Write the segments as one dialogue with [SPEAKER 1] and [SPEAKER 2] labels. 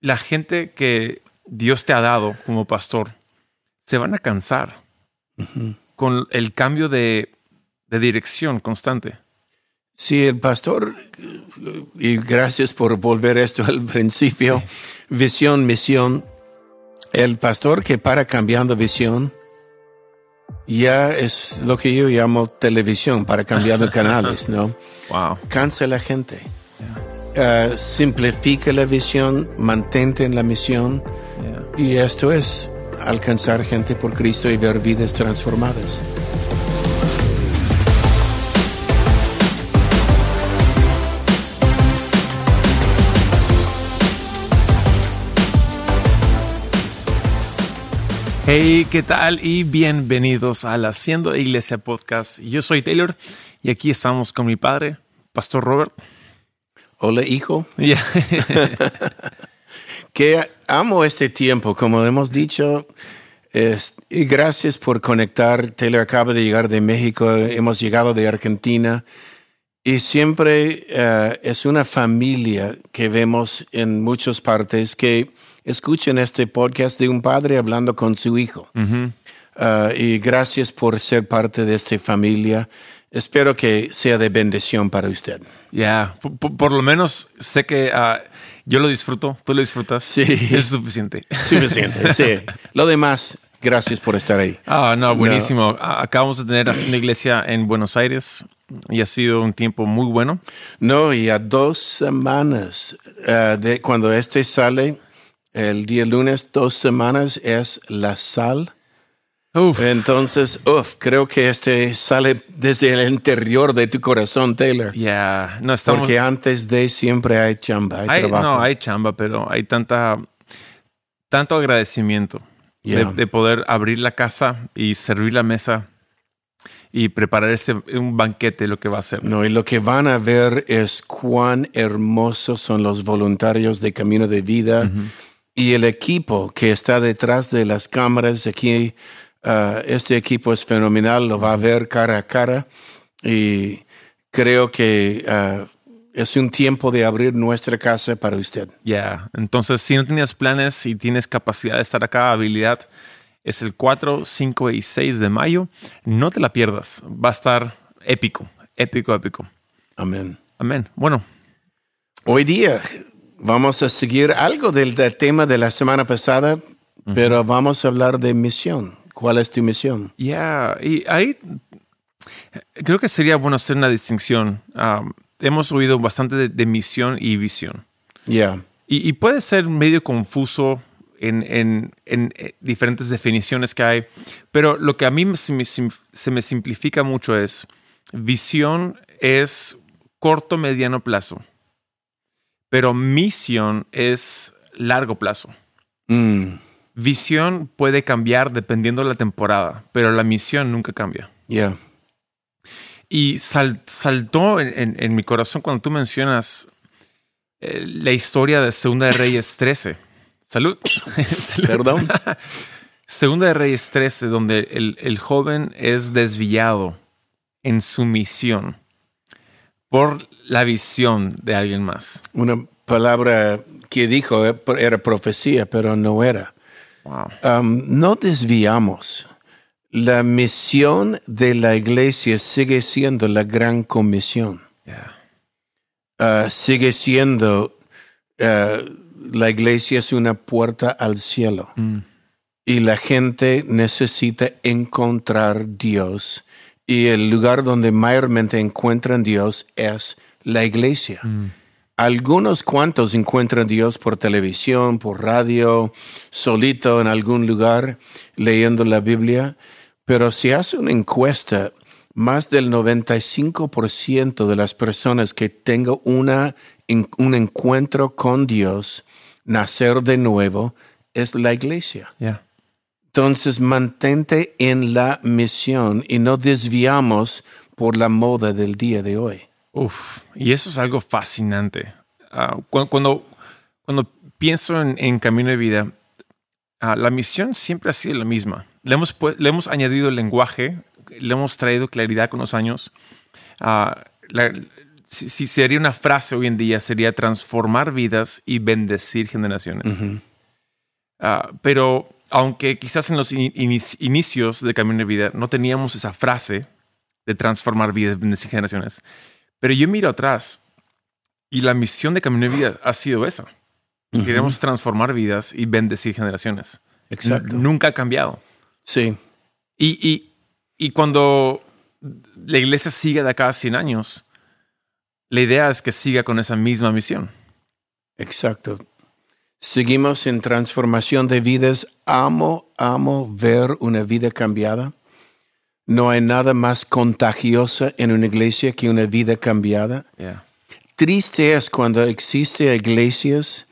[SPEAKER 1] la gente que Dios te ha dado como pastor se van a cansar con el cambio de, de dirección constante.
[SPEAKER 2] Sí, el pastor, y gracias por volver esto al principio, visión, misión. El pastor que para cambiando visión ya es lo que yo llamo televisión para cambiando canales, ¿no?
[SPEAKER 1] Wow.
[SPEAKER 2] Cansa la gente. Uh, simplifica la visión, mantente en la misión
[SPEAKER 1] Yeah.
[SPEAKER 2] y esto es alcanzar gente por Cristo y ver vidas transformadas.
[SPEAKER 1] Hey, ¿qué tal? Y bienvenidos al Haciendo Iglesia Podcast. Yo soy Taylor y aquí estamos con mi padre, Pastor Robert.
[SPEAKER 2] Hola hijo,
[SPEAKER 1] Yeah.
[SPEAKER 2] que amo este tiempo, como hemos dicho, es- y gracias por conectar. Taylor acaba de llegar de México, hemos llegado de Argentina y siempre eh, es una familia que vemos en muchas partes que escuchan este podcast de un padre hablando con su hijo. Uh, y gracias por ser parte de esta familia. Espero que sea de bendición para usted.
[SPEAKER 1] Yeah. Por, por- lo menos sé que ah, yo lo disfruto, tú lo disfrutas.
[SPEAKER 2] Sí.
[SPEAKER 1] Es suficiente.
[SPEAKER 2] Suficiente, sí. Lo demás, gracias por estar ahí.
[SPEAKER 1] Ah, no, buenísimo. Ah, Acabamos de tener Haciendo Iglesia en Buenos Aires y ha sido un tiempo muy bueno.
[SPEAKER 2] No, y a dos semanas eh, de cuando este sale, el día lunes, dos semanas es la sal.
[SPEAKER 1] Uf.
[SPEAKER 2] Entonces, uf, creo que este sale desde el interior de tu corazón, Taylor.
[SPEAKER 1] Yeah. No, estamos.
[SPEAKER 2] Porque antes de siempre hay chamba, hay,
[SPEAKER 1] Hay-
[SPEAKER 2] trabajo.
[SPEAKER 1] no, hay chamba, pero hay tanta, tanto agradecimiento
[SPEAKER 2] Yeah.
[SPEAKER 1] de, de poder abrir la casa y servir la mesa y preparar ese, un banquete, lo que va a ser.
[SPEAKER 2] No, y lo que van a ver es cuán hermosos son los voluntarios de Camino de Vida y el equipo que está detrás de las cámaras. Aquí, ah, este equipo es fenomenal, lo va a ver cara a cara y creo que ah, es un tiempo de abrir nuestra casa para usted.
[SPEAKER 1] Ya, entonces si no tenías planes y tienes capacidad de estar acá, habilidad, es el 4, 5 y 6 de mayo. No te la pierdas. Va a estar épico, épico, épico.
[SPEAKER 2] Amén.
[SPEAKER 1] Amén. Bueno,
[SPEAKER 2] Hoy día vamos a seguir algo del, del tema de la semana pasada, pero vamos a hablar de misión. ¿Cuál es tu misión?
[SPEAKER 1] ya, y ahí creo que sería bueno hacer una distinción. Um, hemos oído bastante de, de misión y visión.
[SPEAKER 2] Ya.
[SPEAKER 1] Y, y puede ser medio confuso en, en- en, eh, diferentes definiciones que hay, pero lo que a mí se me, se me simplifica mucho es, visión es corto, mediano plazo, pero misión es largo plazo.
[SPEAKER 2] Mm,
[SPEAKER 1] Visión puede cambiar dependiendo de la temporada, pero la misión nunca cambia.
[SPEAKER 2] ya.
[SPEAKER 1] Y sal- saltó en, en- en mi corazón cuando tú mencionas eh, la historia de Segunda de Reyes 13. Salud. Salud.
[SPEAKER 2] Perdón.
[SPEAKER 1] Segunda de Reyes 13, donde el, el joven es desviado en su misión por la visión de alguien más.
[SPEAKER 2] Una palabra que dijo eh, era profecía, pero no era.
[SPEAKER 1] Wow.
[SPEAKER 2] Um, no desviamos. La misión de la iglesia sigue siendo la gran comisión.
[SPEAKER 1] Yeah.
[SPEAKER 2] Uh, sigue siendo, uh, la iglesia es una puerta al cielo.
[SPEAKER 1] Mm.
[SPEAKER 2] Y la gente necesita encontrar Dios. Y el lugar donde mayormente encuentran Dios es la iglesia. Algunos cuantos encuentran Dios por televisión, por radio, solito en algún lugar, leyendo la Biblia. Pero si hace una encuesta, más del 95% de las personas que tengan una, un encuentro con Dios, nacer de nuevo, es la iglesia.
[SPEAKER 1] Yeah.
[SPEAKER 2] Entonces, mantente en la misión y no desviamos por la moda del día de hoy.
[SPEAKER 1] Uf, y eso es algo fascinante. Ah, cu- cuando, cuando pienso en, en Camino de Vida, ah, la misión siempre ha sido la misma. Le hemos, le hemos añadido lenguaje, le hemos traído claridad con los años. Ah, la- si, si sería una frase hoy en día, sería transformar vidas y bendecir generaciones. Pero aunque quizás en los in- inici- inicios de Camino de Vida no teníamos esa frase de transformar vidas, bendecir generaciones, pero yo miro atrás y la misión de Camino de Vida ha sido esa. Queremos transformar vidas y bendecir generaciones.
[SPEAKER 2] Exacto.
[SPEAKER 1] N- Nunca ha cambiado.
[SPEAKER 2] Sí,
[SPEAKER 1] Y, y, y cuando la iglesia siga de acá a 100 años, la idea es que siga con esa misma misión.
[SPEAKER 2] exacto. Seguimos en transformación de vidas. Amo, amo ver una vida cambiada. No hay nada más contagiosa en una iglesia que una vida cambiada.
[SPEAKER 1] Yeah.
[SPEAKER 2] Triste es cuando existen iglesias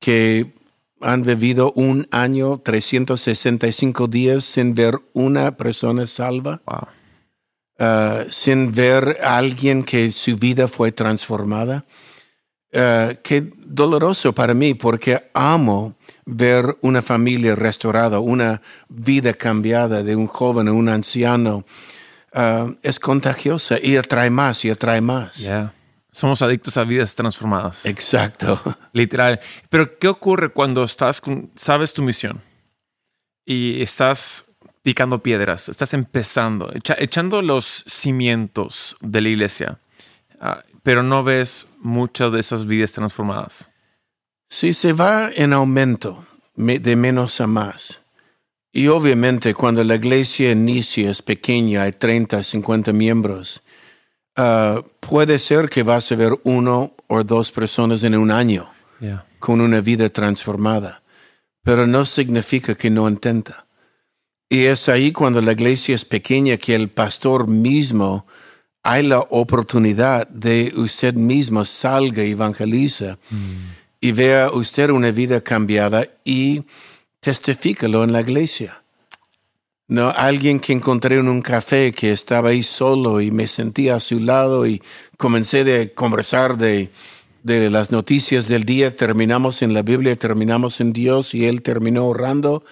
[SPEAKER 2] que han vivido un año, 365 días sin ver una persona salva,
[SPEAKER 1] Wow.
[SPEAKER 2] uh, sin ver a alguien que su vida fue transformada. Uh, qué doloroso para mí porque amo ver una familia restaurada, una vida cambiada de un joven a un anciano. Uh, es contagiosa y atrae más y atrae más.
[SPEAKER 1] Yeah. Somos adictos a vidas transformadas.
[SPEAKER 2] Exacto.
[SPEAKER 1] Literal. Pero, ¿qué ocurre cuando estás con, sabes tu misión y estás picando piedras, estás empezando, echa- echando los cimientos de la iglesia, ah, pero no ves muchas de esas vidas transformadas?
[SPEAKER 2] Si se va en aumento me- de menos a más, y obviamente cuando la iglesia inicia es pequeña, hay 30, 50 miembros, ah, puede ser que vas a ver uno o dos personas en un año
[SPEAKER 1] Yeah.
[SPEAKER 2] con una vida transformada, pero no significa que no intenta. Y es ahí cuando la iglesia es pequeña que el pastor mismo hay la oportunidad de usted mismo salga y evangeliza y vea usted una vida cambiada y testifícalo en la iglesia. No, alguien que encontré en un café que estaba ahí solo y me sentía a su lado y comencé de conversar de, de las noticias del día, terminamos en la Biblia, terminamos en Dios y él terminó orando.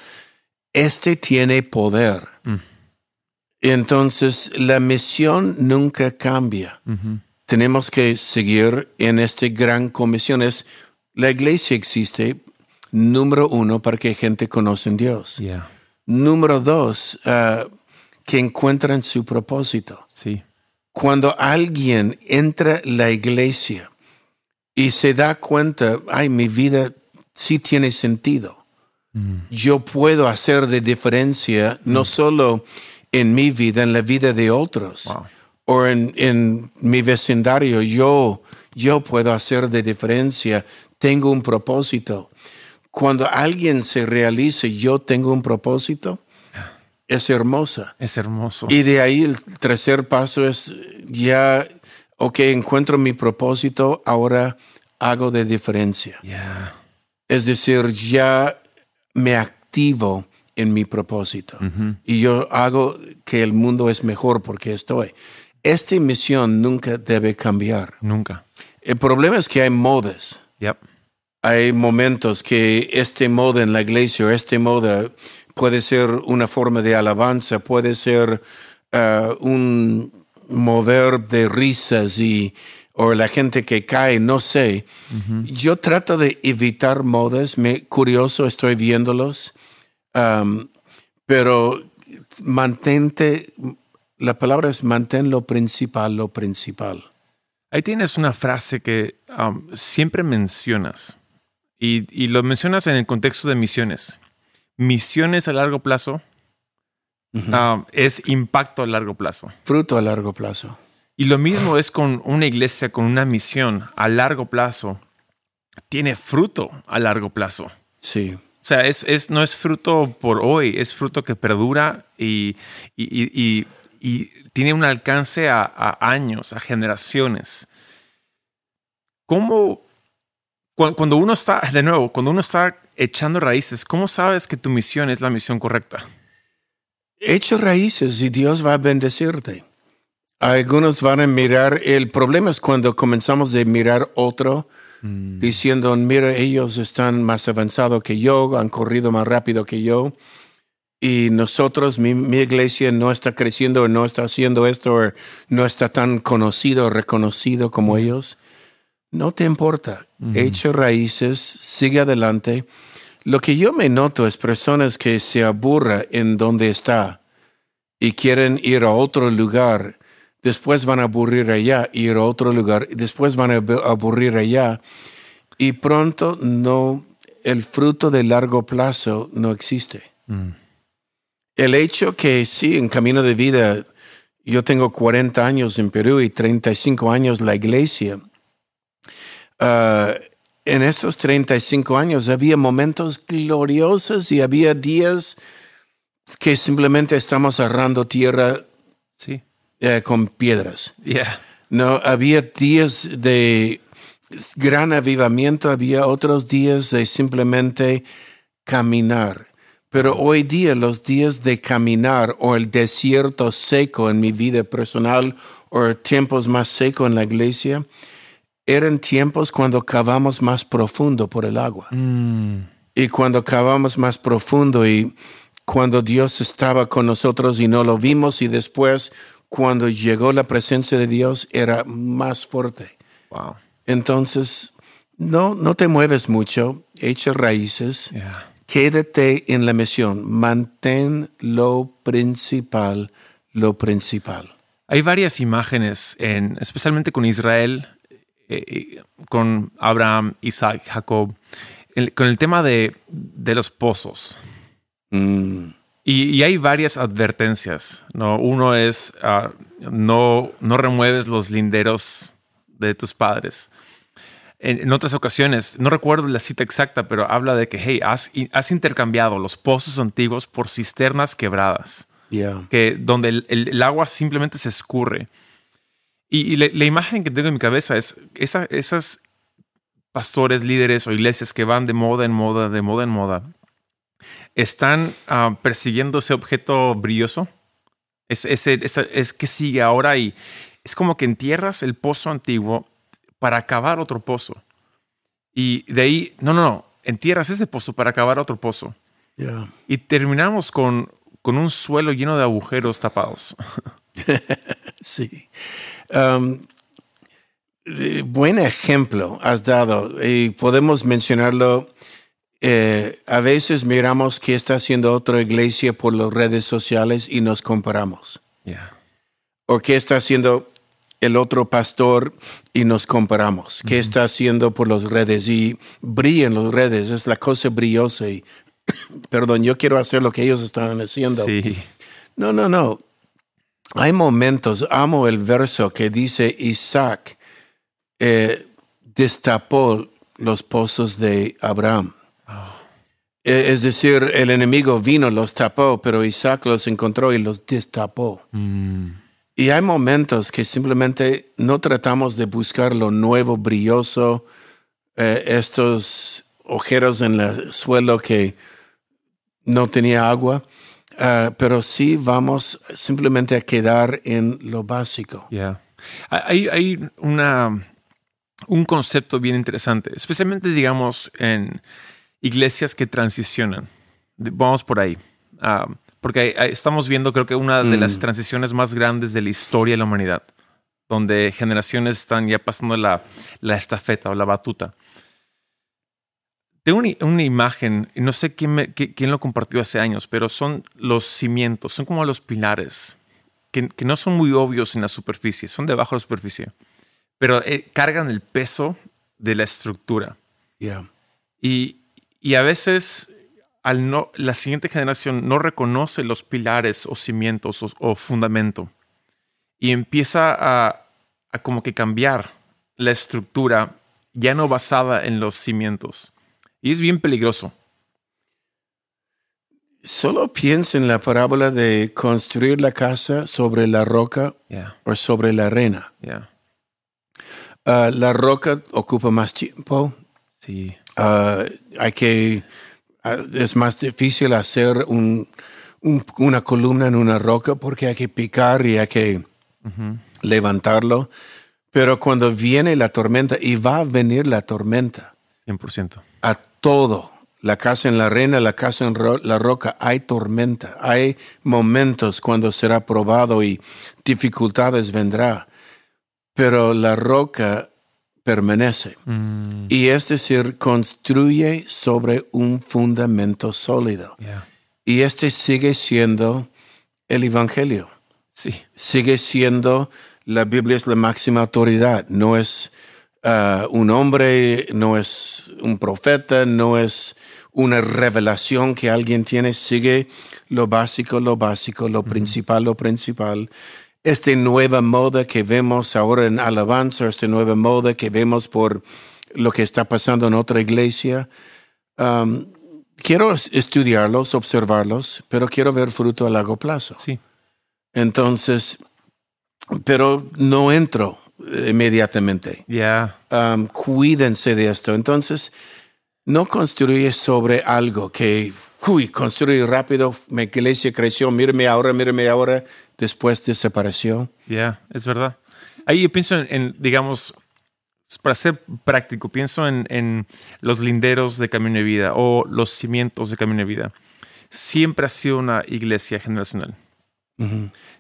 [SPEAKER 2] Este tiene poder.
[SPEAKER 1] Mm.
[SPEAKER 2] Entonces, la misión nunca cambia tenemos que seguir en esta gran comisión. Es, la iglesia existe, número uno, para que gente conozca en Dios.
[SPEAKER 1] Yeah.
[SPEAKER 2] Número dos, ah, que encuentren su propósito.
[SPEAKER 1] Sí.
[SPEAKER 2] Cuando alguien entra a la iglesia y se da cuenta, ay, mi vida sí tiene sentido. Yo puedo hacer de diferencia no solo en mi vida, en la vida de otros
[SPEAKER 1] Wow.
[SPEAKER 2] o en, en mi vecindario, yo, yo puedo hacer de diferencia, tengo un propósito. Cuando alguien se realice, yo tengo un propósito, es hermosa.
[SPEAKER 1] Es hermoso.
[SPEAKER 2] Y de ahí el tercer paso es ya, ok, encuentro mi propósito, ahora hago de diferencia.
[SPEAKER 1] Yeah.
[SPEAKER 2] Es decir, ya me activo en mi propósito y yo hago que el mundo es mejor porque estoy. Esta misión nunca debe cambiar.
[SPEAKER 1] Nunca.
[SPEAKER 2] El problema es que hay modas.
[SPEAKER 1] Yep.
[SPEAKER 2] Hay momentos que este moda en la iglesia o este moda puede ser una forma de alabanza, puede ser ah, un mover de risas y o la gente que cae, no sé. Yo trato de evitar modas, me curioso estoy viéndolos, um, pero mantente, la palabra es mantén lo principal, lo principal.
[SPEAKER 1] Ahí tienes una frase que um, siempre mencionas y, y lo mencionas en el contexto de misiones. Misiones a largo plazo um, es impacto a largo plazo.
[SPEAKER 2] Fruto a largo plazo.
[SPEAKER 1] Y lo mismo es con una iglesia, con una misión a largo plazo. Tiene fruto a largo plazo.
[SPEAKER 2] Sí.
[SPEAKER 1] O sea, es, es- no es fruto por hoy, es fruto que perdura y, y- y- y- y tiene un alcance a, a años, a generaciones. ¿Cómo, cuando uno está, de nuevo, cuando uno está echando raíces, ¿cómo sabes que tu misión es la misión correcta?
[SPEAKER 2] Echa raíces y Dios va a bendecirte. Algunos van a mirar, el problema es cuando comenzamos de mirar otro, diciendo, mira, ellos están más avanzados que yo, han corrido más rápido que yo. y nosotros, mi, mi iglesia no está creciendo no está haciendo esto no está tan conocido o reconocido como ellos, no te importa. Echa raíces, sigue adelante. Lo que yo me noto es personas que se aburran en donde está y quieren ir a otro lugar, después van a aburrir allá, ir a otro lugar, después van a ab- aburrir allá y pronto no, el fruto de largo plazo no existe. El hecho que sí, en camino de vida, yo tengo 40 años en Perú y 35 años la iglesia. Ah, en estos 35 años había momentos gloriosos y había días que simplemente estamos agarrando tierra
[SPEAKER 1] Sí.
[SPEAKER 2] eh, con piedras.
[SPEAKER 1] Yeah.
[SPEAKER 2] No, había días de gran avivamiento, había otros días de simplemente caminar. Pero hoy día los días de caminar o el desierto seco en mi vida personal o tiempos más secos en la iglesia, eran tiempos cuando cavamos más profundo por el agua. Y cuando cavamos más profundo y cuando Dios estaba con nosotros y no lo vimos y después cuando llegó la presencia de Dios era más fuerte.
[SPEAKER 1] Wow.
[SPEAKER 2] Entonces, no, no te mueves mucho, echa raíces,
[SPEAKER 1] Yeah.
[SPEAKER 2] quédate en la misión, mantén lo principal, lo principal.
[SPEAKER 1] Hay varias imágenes, en, especialmente con Israel, eh, con Abraham, Isaac, Jacob, el- con el tema de, de los pozos.
[SPEAKER 2] Mm,
[SPEAKER 1] Y, y hay varias advertencias. ¿no? Uno es ah, no, no remueves los linderos de tus padres. En, en otras ocasiones, no recuerdo la cita exacta, pero habla de que, hey, has, has intercambiado los pozos antiguos por cisternas quebradas
[SPEAKER 2] yeah.
[SPEAKER 1] que donde el, el- el agua simplemente se escurre. Y, y la, la imagen que tengo en mi cabeza es esa, esas pastores, líderes o iglesias que van de moda en moda, de moda en moda, están ah, persiguiendo ese objeto brilloso. Es, que sigue ahora y es como que entierras el pozo antiguo para acabar otro pozo. Y de ahí, no, no, no, entierras ese pozo para acabar otro pozo.
[SPEAKER 2] Yeah.
[SPEAKER 1] Y terminamos con, con un suelo lleno de agujeros tapados.
[SPEAKER 2] Sí. Um, buen ejemplo has dado y podemos mencionarlo. eh, a veces miramos qué está haciendo otra iglesia por las redes sociales y nos comparamos.
[SPEAKER 1] Yeah.
[SPEAKER 2] O qué está haciendo el otro pastor y nos comparamos. ¿Qué está haciendo por las redes? Y brillan las redes, es la cosa brillosa. Y, perdón, yo quiero hacer lo que ellos están haciendo.
[SPEAKER 1] Sí.
[SPEAKER 2] No, no, no. Hay momentos, amo el verso que dice Isaac eh, destapó los pozos de Abraham. Eh, Es decir, el enemigo vino, los tapó, pero Isaac los encontró y los destapó. Y hay momentos que simplemente no tratamos de buscar lo nuevo, brilloso, eh, estos ojeros en el suelo que no tenía agua, ah, pero sí vamos simplemente a quedar en lo básico.
[SPEAKER 1] Yeah. Hay, hay una, un concepto bien interesante, especialmente, digamos, en iglesias que transicionan. Vamos por ahí. Ah, porque estamos viendo, creo que una de las transiciones más grandes de la historia de la humanidad, donde generaciones están ya pasando la, la estafeta o la batuta. Tengo una, una imagen, no sé quién, me- qui- quién lo compartió hace años, pero son los cimientos, son como los pilares, que, que no son muy obvios en la superficie, son debajo de la superficie, pero eh, cargan el peso de la estructura.
[SPEAKER 2] Yeah.
[SPEAKER 1] Y, y a veces al no, la siguiente generación no reconoce los pilares o cimientos o, o fundamento y empieza a, a como que cambiar la estructura ya no basada en los cimientos. Y es bien peligroso.
[SPEAKER 2] Solo piensa en la parábola de construir la casa sobre la roca
[SPEAKER 1] Yeah,
[SPEAKER 2] o sobre la arena.
[SPEAKER 1] yeah.
[SPEAKER 2] Ah, la roca ocupa más tiempo,
[SPEAKER 1] Sí.
[SPEAKER 2] Ah, hay que, ah, es más difícil hacer un, un- una columna en una roca porque hay que picar y hay que levantarlo. Pero cuando viene la tormenta, y va a venir la tormenta,
[SPEAKER 1] 100%.
[SPEAKER 2] a todo La casa en la arena, la casa en ro- la roca, hay tormenta, hay momentos cuando será probado y dificultades vendrá, pero la roca permanece.
[SPEAKER 1] Mm,
[SPEAKER 2] Y es decir, construye sobre un fundamento sólido.
[SPEAKER 1] yeah.
[SPEAKER 2] Y este sigue siendo el Evangelio.
[SPEAKER 1] Sí.
[SPEAKER 2] Sigue siendo, la Biblia es la máxima autoridad. No es ah, un hombre, no es un profeta, no es una revelación que alguien tiene. Sigue lo básico, lo básico, lo principal, lo principal. Esta nueva moda que vemos ahora en alabanza, esta nueva moda que vemos por lo que está pasando en otra iglesia, um, quiero es- estudiarlos, observarlos, pero quiero ver fruto a largo plazo.
[SPEAKER 1] Sí.
[SPEAKER 2] Entonces, pero no entro eh, inmediatamente.
[SPEAKER 1] Yeah.
[SPEAKER 2] Um, cuídense de esto. Entonces, no construye sobre algo que, uy, construye rápido, mi iglesia creció, mírame ahora, mírame ahora, después desapareció.
[SPEAKER 1] Yeah, es verdad. Ahí yo pienso en, en, digamos, para ser práctico, pienso en, en los linderos de Camino de Vida o los cimientos de Camino de Vida. Siempre ha sido una iglesia generacional.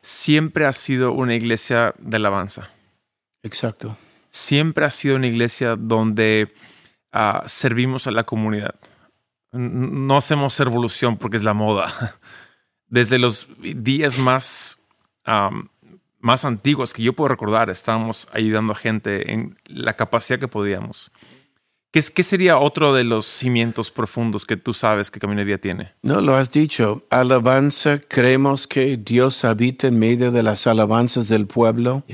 [SPEAKER 1] Siempre ha sido una iglesia de alabanza.
[SPEAKER 2] Exacto.
[SPEAKER 1] Siempre ha sido una iglesia donde ah, servimos a la comunidad. No hacemos revolución porque es la moda. Desde los días más, más antiguos que yo puedo recordar, estábamos ayudando a gente en la capacidad que podíamos. ¿Qué, sería otro de los cimientos profundos que tú sabes que Camino de Vida tiene?
[SPEAKER 2] No, lo has dicho. Alabanza, creemos que Dios habita en medio de las alabanzas del pueblo.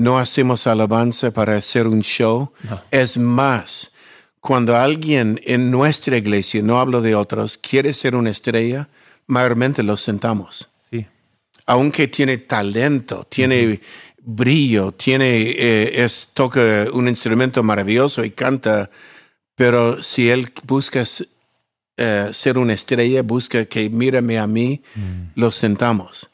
[SPEAKER 2] No hacemos alabanza para hacer un show.
[SPEAKER 1] No.
[SPEAKER 2] Es más, cuando alguien en nuestra iglesia, no hablo de otros, quiere ser una estrella, mayormente los sentamos.
[SPEAKER 1] Sí.
[SPEAKER 2] Aunque tiene talento, tiene brillo, tiene, eh, es, toca un instrumento maravilloso y canta, pero si él busca eh, ser una estrella, busca que mírame a mí, los sentamos.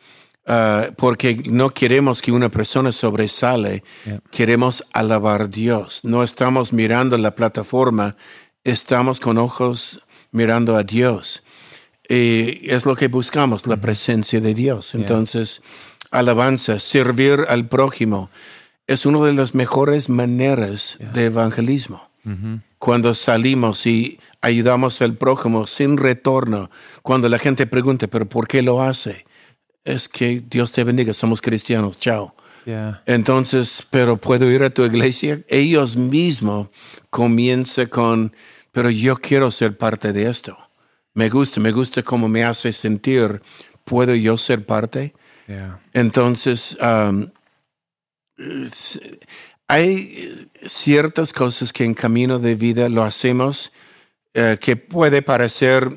[SPEAKER 2] Ah, porque no queremos que una persona sobresale,
[SPEAKER 1] Yeah.
[SPEAKER 2] queremos alabar a Dios. No estamos mirando la plataforma, estamos con ojos mirando a Dios. Y es lo que buscamos, la presencia de Dios. Entonces, alabanza, servir al prójimo, es una de las mejores maneras de evangelismo
[SPEAKER 1] Ujú.
[SPEAKER 2] cuando salimos y ayudamos al prójimo sin retorno, cuando la gente pregunta, pero ¿por qué lo hace? Es que Dios te bendiga, somos cristianos, chao.
[SPEAKER 1] Yeah.
[SPEAKER 2] Entonces, pero puedo ir a tu iglesia. Ellos mismos comienzan con, pero yo quiero ser parte de esto. Me gusta, me gusta cómo me hace sentir. ¿Puedo yo ser parte?
[SPEAKER 1] Yeah.
[SPEAKER 2] Entonces, um, hay ciertas cosas que en camino de vida lo hacemos eh, que puede parecer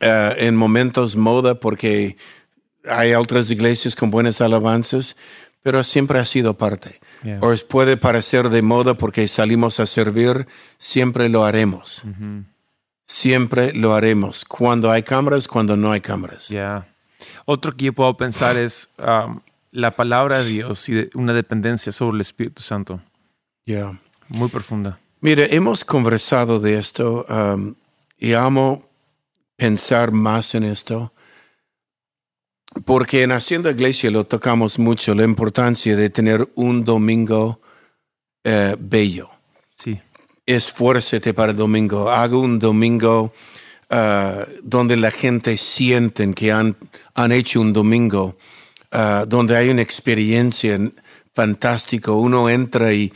[SPEAKER 2] eh, en momentos moda porque hay otras iglesias con buenas alabanzas, pero siempre ha sido parte.
[SPEAKER 1] Yeah.
[SPEAKER 2] O es- puede parecer de moda porque salimos a servir, siempre lo haremos.
[SPEAKER 1] Ujú.
[SPEAKER 2] Siempre lo haremos. Cuando hay cámaras, cuando no hay cámaras.
[SPEAKER 1] Ya. Otro que yo puedo pensar es um, la palabra de Dios y una dependencia sobre el Espíritu Santo.
[SPEAKER 2] Yeah.
[SPEAKER 1] Muy profunda.
[SPEAKER 2] Mire, hemos conversado de esto um, y amo pensar más en esto, porque en Haciendo Iglesia lo tocamos mucho, la importancia de tener un domingo eh, bello.
[SPEAKER 1] Sí.
[SPEAKER 2] Esfuércete para el domingo, haga un domingo ah, donde la gente sienten que han, han hecho un domingo, ah, donde hay una experiencia fantástica, uno entra y,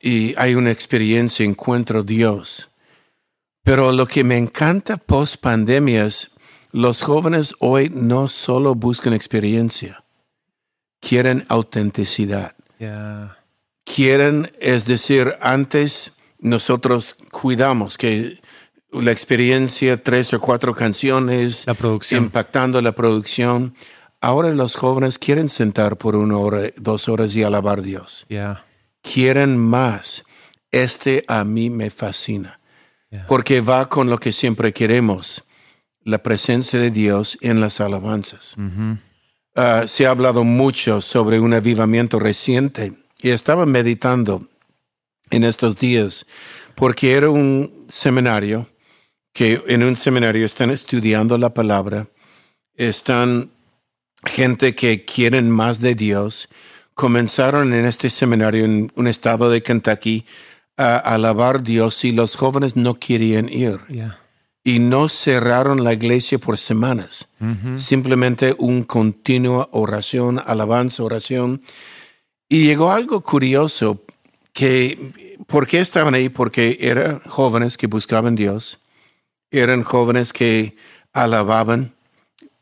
[SPEAKER 2] y hay una experiencia, encuentro Dios. Pero lo que me encanta post pandemia es los jóvenes hoy no solo buscan experiencia, quieren autenticidad quieren, es decir, antes nosotros cuidamos que la experiencia, tres o cuatro canciones,
[SPEAKER 1] La producción.
[SPEAKER 2] impactando la producción. Ahora los jóvenes quieren sentar por una hora, dos horas y alabar a Dios. Quieren más. Este a mí me fascina, porque va con lo que siempre queremos, la presencia de Dios en las alabanzas. Ah, se ha hablado mucho sobre un avivamiento reciente y estaba meditando en estos días porque era un seminario que en un seminario están estudiando la palabra, están gente que quieren más de Dios, comenzaron en este seminario en un estado de Kentucky a alabar a Dios y los jóvenes no querían ir.
[SPEAKER 1] Yeah.
[SPEAKER 2] Y no cerraron la iglesia por semanas. Simplemente un continua oración, alabanza, oración. Y llegó algo curioso que, ¿por qué estaban ahí? Porque eran jóvenes que buscaban Dios, eran jóvenes que alababan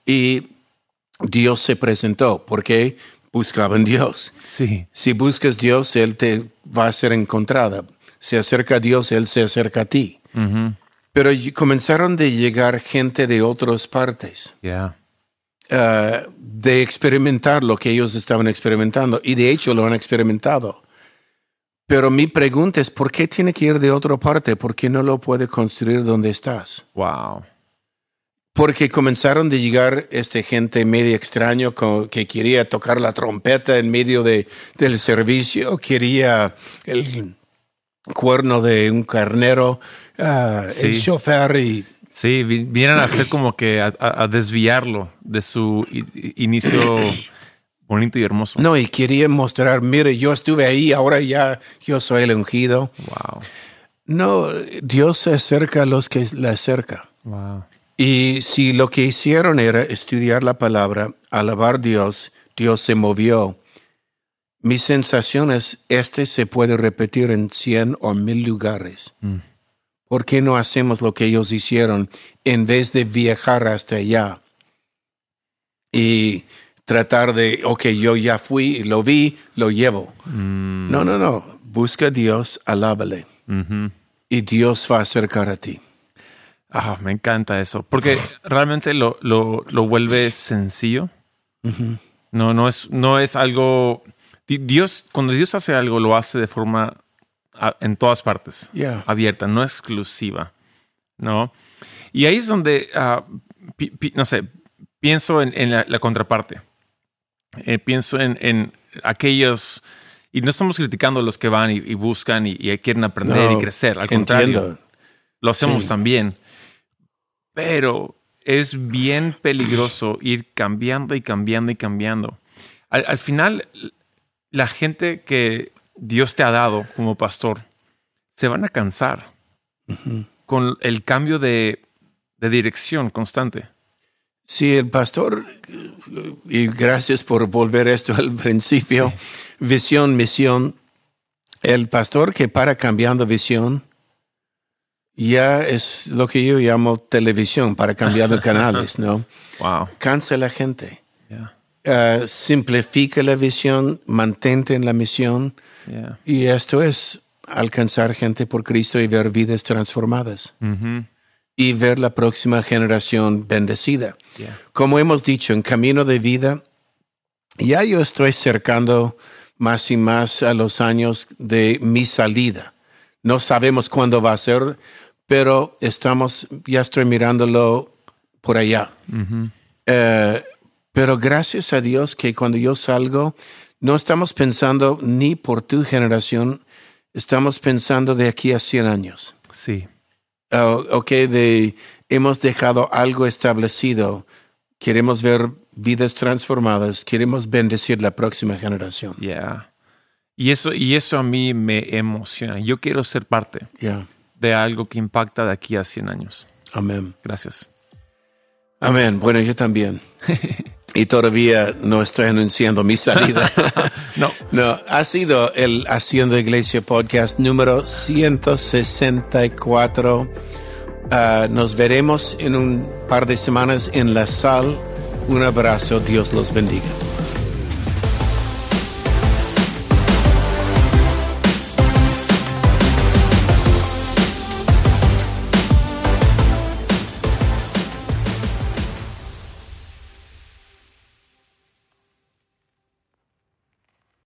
[SPEAKER 2] y Dios se presentó porque buscaban Dios.
[SPEAKER 1] Sí.
[SPEAKER 2] Si buscas Dios, Él te va a ser encontrada. Se acerca a Dios, Él se acerca a ti. Pero comenzaron de llegar gente de otras partes,
[SPEAKER 1] Yeah.
[SPEAKER 2] ah, de experimentar lo que ellos estaban experimentando. Y de hecho lo han experimentado. Pero mi pregunta es, ¿por qué tiene que ir de otra parte? ¿Por qué no lo puede construir donde estás?
[SPEAKER 1] Wow.
[SPEAKER 2] Porque comenzaron de llegar este gente medio extraño que quería tocar la trompeta en medio de, del servicio, quería el cuerno de un carnero, el
[SPEAKER 1] Sí.
[SPEAKER 2] chofer y
[SPEAKER 1] Sí, vi- vienen a hacer como que a, a- desviarlo de su inicio bonito y hermoso.
[SPEAKER 2] no, y quería mostrar, mire, yo estuve ahí, ahora ya yo soy el ungido.
[SPEAKER 1] Wow.
[SPEAKER 2] No, Dios se acerca a los que le acerca.
[SPEAKER 1] Wow.
[SPEAKER 2] Y si lo que hicieron era estudiar la palabra, alabar a Dios, Dios se movió. Mi sensación es, este se puede repetir en cien o mil lugares.
[SPEAKER 1] Mm.
[SPEAKER 2] ¿Por qué no hacemos lo que ellos hicieron en vez de viajar hasta allá? Y tratar de, ok, yo ya fui, lo vi, lo llevo.
[SPEAKER 1] Mm.
[SPEAKER 2] No, no, no. Busca a Dios, alábale. Y Dios va a acercar a ti.
[SPEAKER 1] Ah, me encanta eso, porque realmente lo, lo, lo vuelve sencillo. No, no es, no es algo. Di- Dios, cuando Dios hace algo, lo hace de forma a- en todas partes,
[SPEAKER 2] Yeah.
[SPEAKER 1] abierta, no exclusiva, ¿no? Y ahí es donde, ah, pi- pi- no sé, pienso en, en la, la contraparte. Eh, pienso en, en aquellos, y no estamos criticando a los que van y, y buscan y, y quieren aprender
[SPEAKER 2] No,
[SPEAKER 1] y crecer, al contrario
[SPEAKER 2] Entiendo.
[SPEAKER 1] lo hacemos
[SPEAKER 2] Sí.
[SPEAKER 1] también. Pero es bien peligroso ir cambiando y cambiando y cambiando. Al, al final, la gente que Dios te ha dado como pastor se van a cansar con el cambio de, de dirección constante.
[SPEAKER 2] Sí, el pastor, y gracias por volver esto al principio, visión, misión. El pastor que para cambiando visión ya es lo que yo llamo televisión, para cambiando canales, ¿no?
[SPEAKER 1] Wow.
[SPEAKER 2] Cansa la gente.
[SPEAKER 1] Yeah.
[SPEAKER 2] Ah, simplifica la visión, mantente en la misión
[SPEAKER 1] Yeah.
[SPEAKER 2] y esto es alcanzar gente por Cristo y ver vidas transformadas
[SPEAKER 1] Ujú.
[SPEAKER 2] y ver la próxima generación bendecida.
[SPEAKER 1] Yeah.
[SPEAKER 2] Como hemos dicho, en camino de vida, ya yo estoy cercando más y más a los años de mi salida. No sabemos cuándo va a ser, pero estamos, ya estoy mirándolo por allá.
[SPEAKER 1] Ujú.
[SPEAKER 2] Eh, pero gracias a Dios que cuando yo salgo, no estamos pensando ni por tu generación, estamos pensando de aquí a 100 años.
[SPEAKER 1] Sí.
[SPEAKER 2] Uh, ok, de hemos dejado algo establecido. Queremos ver vidas transformadas. Queremos bendecir la próxima generación.
[SPEAKER 1] Yeah. Y eso, y eso a mí me emociona. Yo quiero ser parte
[SPEAKER 2] Ya.
[SPEAKER 1] de algo que impacta de aquí a 100 años.
[SPEAKER 2] Amén.
[SPEAKER 1] Gracias.
[SPEAKER 2] Amén. Bueno, yo también. y todavía no estoy anunciando mi salida.
[SPEAKER 1] No.
[SPEAKER 2] no, ha sido el Haciendo Iglesia Podcast número 164. Ah, nos veremos en un par de semanas en la sal. Un abrazo. Dios los bendiga.